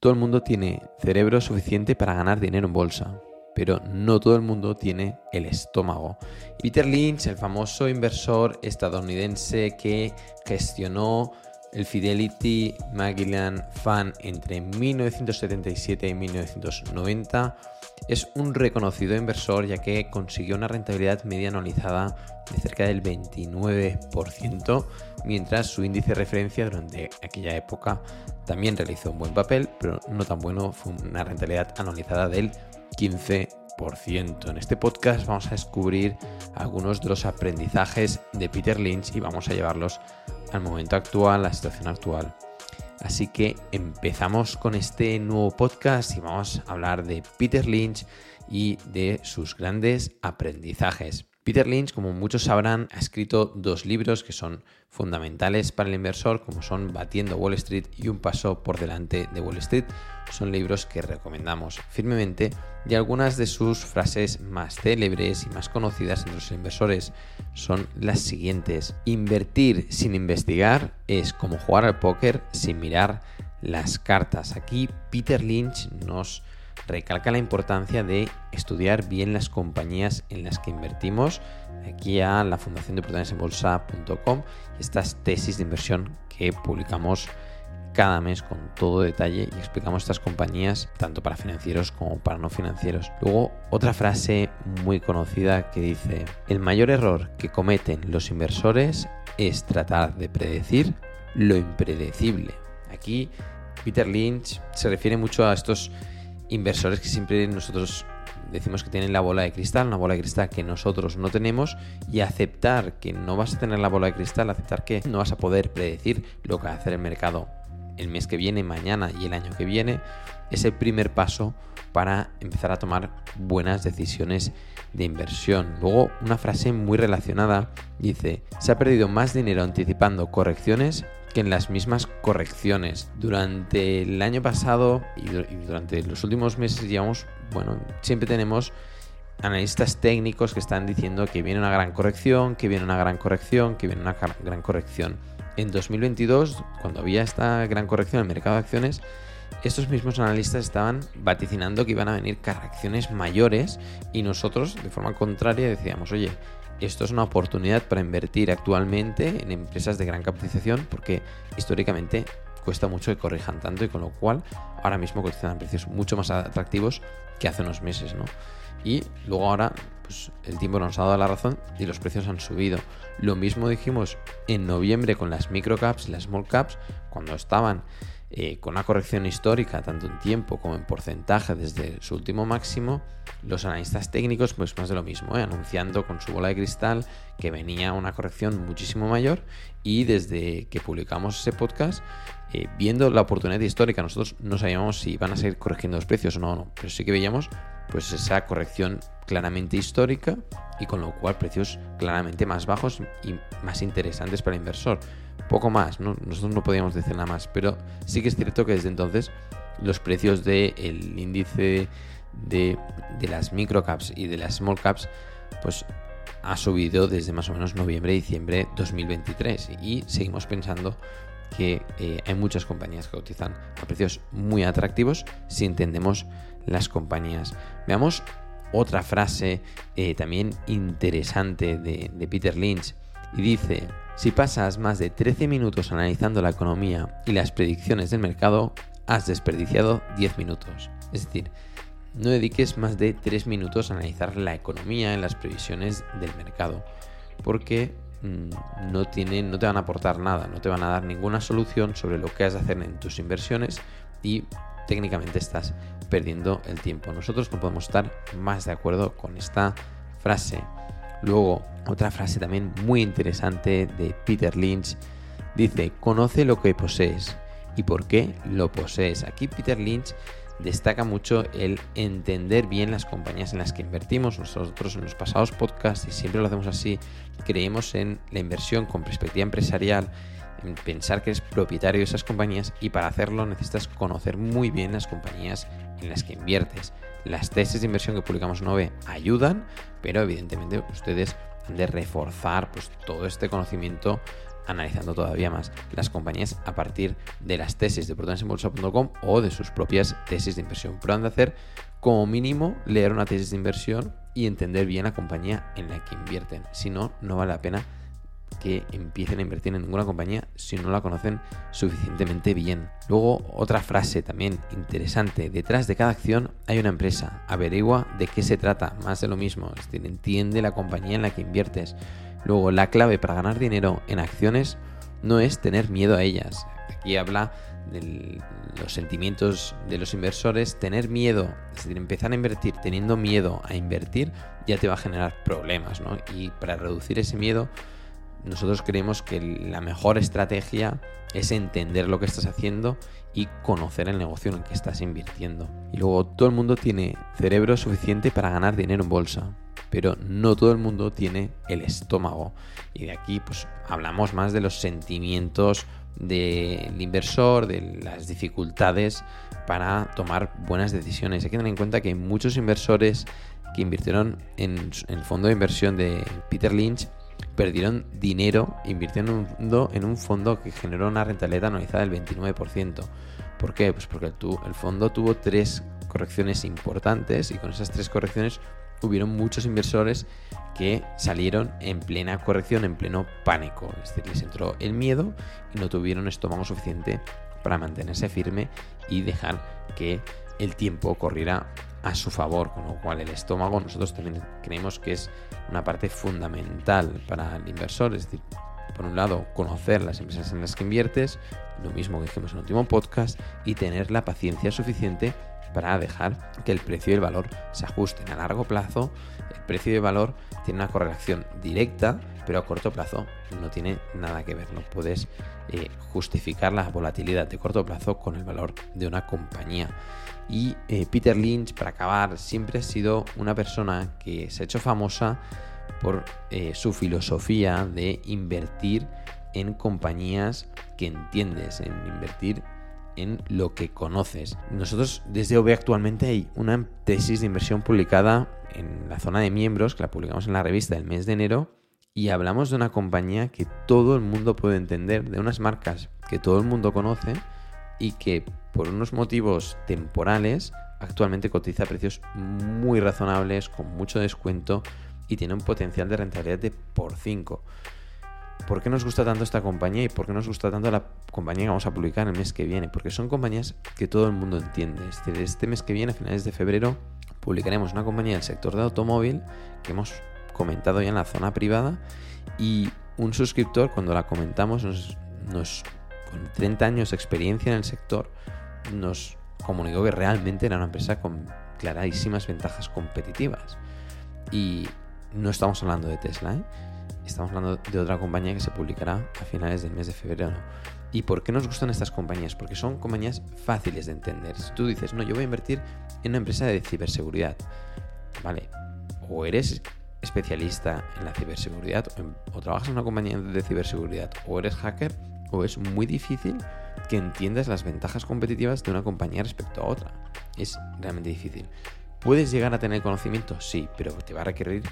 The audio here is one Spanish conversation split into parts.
Todo el mundo tiene cerebro suficiente para ganar dinero en bolsa, pero no todo el mundo tiene el estómago. Peter Lynch, el famoso inversor estadounidense que gestionó el Fidelity Magellan Fund entre 1977 y 1990, es un reconocido inversor ya que consiguió una rentabilidad media anualizada de cerca del 29%, mientras su índice de referencia durante aquella época también realizó un buen papel, pero no tan bueno, fue una rentabilidad anualizada del 15%. En este podcast vamos a descubrir algunos de los aprendizajes de Peter Lynch y vamos a llevarlos al momento actual, a la situación actual. Así que empezamos con este nuevo podcast y vamos a hablar de Peter Lynch y de sus grandes aprendizajes. Peter Lynch, como muchos sabrán, ha escrito dos libros que son fundamentales para el inversor, como son Batiendo Wall Street y Un paso por delante de Wall Street. Son libros que recomendamos firmemente y algunas de sus frases más célebres y más conocidas entre los inversores son las siguientes. Invertir sin investigar es como jugar al póker sin mirar las cartas. Aquí Peter Lynch nos recalca la importancia de estudiar bien las compañías en las que invertimos. Aquí a la Fundación de Oportunidades en Bolsa.com y estas tesis de inversión que publicamos cada mes con todo detalle y explicamos estas compañías tanto para financieros como para no financieros. Luego, otra frase muy conocida que dice, el mayor error que cometen los inversores es tratar de predecir lo impredecible. Aquí Peter Lynch se refiere mucho a estos inversores que siempre nosotros decimos que tienen la bola de cristal, una bola de cristal que nosotros no tenemos y aceptar que no vas a tener la bola de cristal, aceptar que no vas a poder predecir lo que va a hacer el mercado el mes que viene, mañana y el año que viene, es el primer paso para empezar a tomar buenas decisiones de inversión. Luego, una frase muy relacionada dice, se ha perdido más dinero anticipando correcciones que en las mismas correcciones. Durante el año pasado y durante los últimos meses, bueno, siempre tenemos analistas técnicos que están diciendo que viene una gran corrección, que viene una gran corrección, que viene una gran corrección. En 2022, cuando había esta gran corrección en el mercado de acciones, estos mismos analistas estaban vaticinando que iban a venir correcciones mayores y nosotros, de forma contraria, decíamos, oye, esto es una oportunidad para invertir actualmente en empresas de gran capitalización porque históricamente cuesta mucho que corrijan tanto y con lo cual ahora mismo cotizan a precios mucho más atractivos que hace unos meses, ¿no? Y luego ahora, pues el tiempo nos ha dado la razón y los precios han subido. Lo mismo dijimos en noviembre con las microcaps las small caps, cuando estaban eh, con una corrección histórica, tanto en tiempo como en porcentaje desde su último máximo, los analistas técnicos, pues más de lo mismo, ¿eh? anunciando con su bola de cristal que venía una corrección muchísimo mayor y desde que publicamos ese podcast, eh, viendo la oportunidad histórica, nosotros no sabíamos si iban a seguir corrigiendo los precios o no, no, pero sí que veíamos pues esa corrección claramente histórica y con lo cual precios claramente más bajos y más interesantes para el inversor poco más, nosotros no podíamos decir nada más, pero sí que es cierto que desde entonces los precios del índice de, de, las microcaps y de las small caps, pues ha subido desde más o menos noviembre, diciembre 2023 y seguimos pensando que eh, hay muchas compañías que cotizan a precios muy atractivos si entendemos las compañías. Veamos otra frase eh, también interesante de, de Peter Lynch y dice, si pasas más de 13 minutos analizando la economía y las predicciones del mercado, has desperdiciado 10 minutos. Es decir, no dediques más de 3 minutos a analizar la economía y las previsiones del mercado, porque mm, no, tienen, no te van a aportar nada, no te van a dar ninguna solución sobre lo que has de hacer en tus inversiones y técnicamente estás perdiendo el tiempo. Nosotros no podemos estar más de acuerdo con esta frase. Luego, otra frase también muy interesante de Peter Lynch dice, conoce lo que posees y por qué lo posees. Aquí Peter Lynch destaca mucho el entender bien las compañías en las que invertimos. Nosotros en los pasados podcasts, y siempre lo hacemos así, creemos en la inversión con perspectiva empresarial, en pensar que eres propietario de esas compañías y para hacerlo necesitas conocer muy bien las compañías en las que inviertes. Las tesis de inversión que publicamos en OVE ayudan, pero evidentemente ustedes han de reforzar pues, todo este conocimiento analizando todavía más las compañías a partir de las tesis de oportunidadesenbolsa.com o de sus propias tesis de inversión. Pero han de hacer como mínimo leer una tesis de inversión y entender bien la compañía en la que invierten. Si no, no vale la pena que empiecen a invertir en ninguna compañía si no la conocen suficientemente bien. Luego, otra frase también interesante. Detrás de cada acción hay una empresa. Averigua de qué se trata. Más de lo mismo. Entiende la compañía en la que inviertes. Luego, la clave para ganar dinero en acciones no es tener miedo a ellas. Aquí habla de los sentimientos de los inversores. Tener miedo, es decir, empezar a invertir teniendo miedo a invertir, ya te va a generar problemas, ¿no? Y para reducir ese miedo, nosotros creemos que la mejor estrategia es entender lo que estás haciendo y conocer el negocio en el que estás invirtiendo. Y luego todo el mundo tiene cerebro suficiente para ganar dinero en bolsa, pero no todo el mundo tiene el estómago. Y de aquí pues hablamos más de los sentimientos del inversor, de las dificultades para tomar buenas decisiones. Hay que tener en cuenta que muchos inversores que invirtieron en el fondo de inversión de Peter Lynch perdieron dinero invirtiendo en un fondo que generó una rentabilidad anualizada del 29%. ¿Por qué? Pues porque el, fondo tuvo tres correcciones importantes y con esas tres correcciones hubieron muchos inversores que salieron en plena corrección, en pleno pánico. Es decir, les entró el miedo y no tuvieron estómago suficiente para mantenerse firme y dejar que el tiempo corriera a su favor, con lo cual el estómago nosotros también creemos que es una parte fundamental para el inversor, es decir, por un lado, conocer las empresas en las que inviertes, lo mismo que dijimos en el último podcast, y tener la paciencia suficiente para dejar que el precio y el valor se ajusten. A largo plazo, el precio y el valor tienen una correlación directa, pero a corto plazo no tiene nada que ver. No puedes eh, justificar la volatilidad de corto plazo con el valor de una compañía. Y eh, Peter Lynch, para acabar, siempre ha sido una persona que se ha hecho famosa por eh, su filosofía de invertir en compañías que entiendes, en invertir en lo que conoces. Nosotros desde OV actualmente hay una tesis de inversión publicada en la zona de miembros, que la publicamos en la revista del mes de enero, y hablamos de una compañía que todo el mundo puede entender, de unas marcas que todo el mundo conoce y que por unos motivos temporales actualmente cotiza a precios muy razonables, con mucho descuento y tiene un potencial de rentabilidad de por 5. ¿Por qué nos gusta tanto esta compañía y por qué nos gusta tanto la compañía que vamos a publicar el mes que viene? Porque son compañías que todo el mundo entiende. Este, este mes que viene, a finales de febrero, publicaremos una compañía del sector de automóvil que hemos comentado ya en la zona privada y un suscriptor cuando la comentamos nos con 30 años de experiencia en el sector, nos comunicó que realmente era una empresa con clarísimas ventajas competitivas. Y no estamos hablando de Tesla, ¿eh? Estamos hablando de otra compañía que se publicará a finales del mes de febrero. ¿Y por qué nos gustan estas compañías? Porque son compañías fáciles de entender. Si tú dices, no, yo voy a invertir en una empresa de ciberseguridad, ¿vale? O eres especialista en la ciberseguridad o, trabajas en una compañía de ciberseguridad o eres hacker o es muy difícil que entiendas las ventajas competitivas de una compañía respecto a otra. Es realmente difícil. ¿Puedes llegar a tener conocimiento? Sí, pero te va a requerir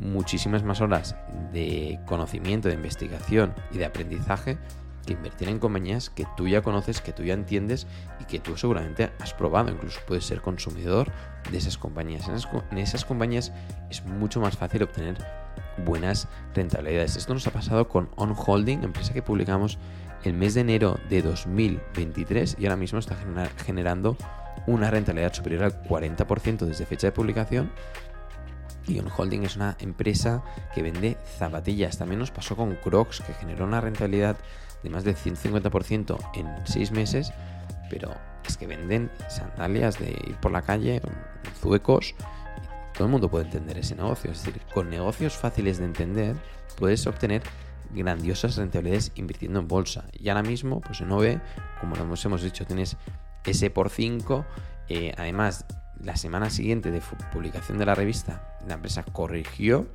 muchísimas más horas de conocimiento, de investigación y de aprendizaje que invertir en compañías que tú ya conoces, que tú ya entiendes y que tú seguramente has probado. Incluso puedes ser consumidor de esas compañías. En esas, en esas compañías es mucho más fácil obtener buenas rentabilidades. Esto nos ha pasado con On Holding, empresa que publicamos el mes de enero de 2023 y ahora mismo está generando una rentabilidad superior al 40% desde fecha de publicación. Y On Holding es una empresa que vende zapatillas. También nos pasó con Crocs, que generó una rentabilidad de más del 150% en 6 meses, pero es que venden sandalias de ir por la calle, zuecos, todo el mundo puede entender ese negocio. Es decir, con negocios fáciles de entender puedes obtener grandiosas rentabilidades invirtiendo en bolsa. Y ahora mismo, pues en OVE, como hemos dicho, tienes ese por 5. Eh, además, la semana siguiente de publicación de la revista, la empresa corrigió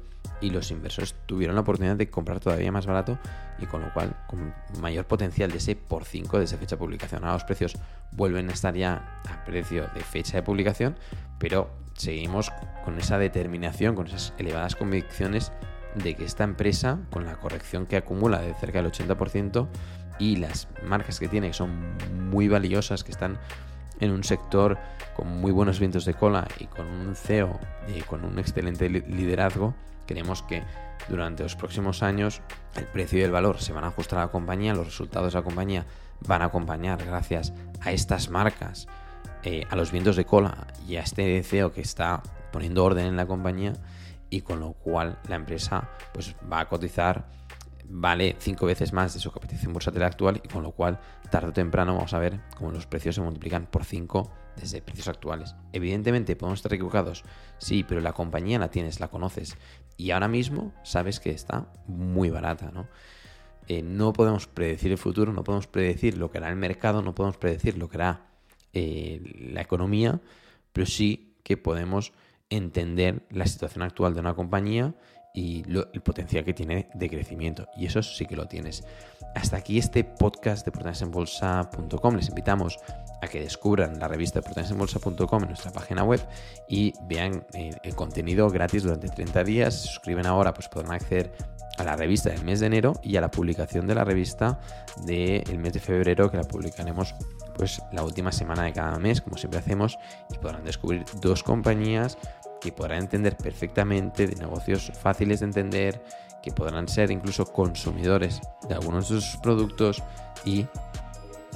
y los inversores tuvieron la oportunidad de comprar todavía más barato y con lo cual con mayor potencial de ese por 5 de esa fecha de publicación. Ahora los precios vuelven a estar ya a precio de fecha de publicación, pero seguimos con esa determinación, con esas elevadas convicciones de que esta empresa, con la corrección que acumula de cerca del 80% y las marcas que tiene, que son muy valiosas, que están en un sector con muy buenos vientos de cola y con un CEO y con un excelente liderazgo, creemos que durante los próximos años el precio y el valor se van a ajustar a la compañía, los resultados de la compañía van a acompañar gracias a estas marcas, eh, a los vientos de cola y a este CEO que está poniendo orden en la compañía y con lo cual la empresa pues, va a cotizar vale cinco veces más de su capitalización bursátil actual y con lo cual tarde o temprano vamos a ver cómo los precios se multiplican por 5 desde precios actuales. Evidentemente podemos estar equivocados, sí, pero la compañía la tienes, la conoces y ahora mismo sabes que está muy barata, ¿no? Eh, no podemos predecir el futuro, no podemos predecir lo que hará el mercado, no podemos predecir lo que hará eh, la economía, pero sí que podemos entender la situación actual de una compañía y el potencial que tiene de crecimiento. Y eso sí que lo tienes. Hasta aquí este podcast de portalesenbolsa.com. Les invitamos a que descubran la revista de portalesenbolsa.com en nuestra página web y vean eh, el contenido gratis durante 30 días. Si se suscriben ahora, pues podrán acceder a la revista del mes de enero y a la publicación de la revista del mes de febrero que la publicaremos pues la última semana de cada mes como siempre hacemos y podrán descubrir dos compañías que podrán entender perfectamente de negocios fáciles de entender, que podrán ser incluso consumidores de algunos de sus productos y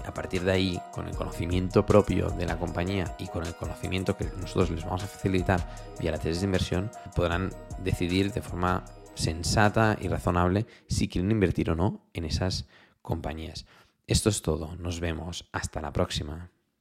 a partir de ahí, con el conocimiento propio de la compañía y con el conocimiento que nosotros les vamos a facilitar vía la tesis de inversión, podrán decidir de forma sensata y razonable si quieren invertir o no en esas compañías. Esto es todo, nos vemos, hasta la próxima.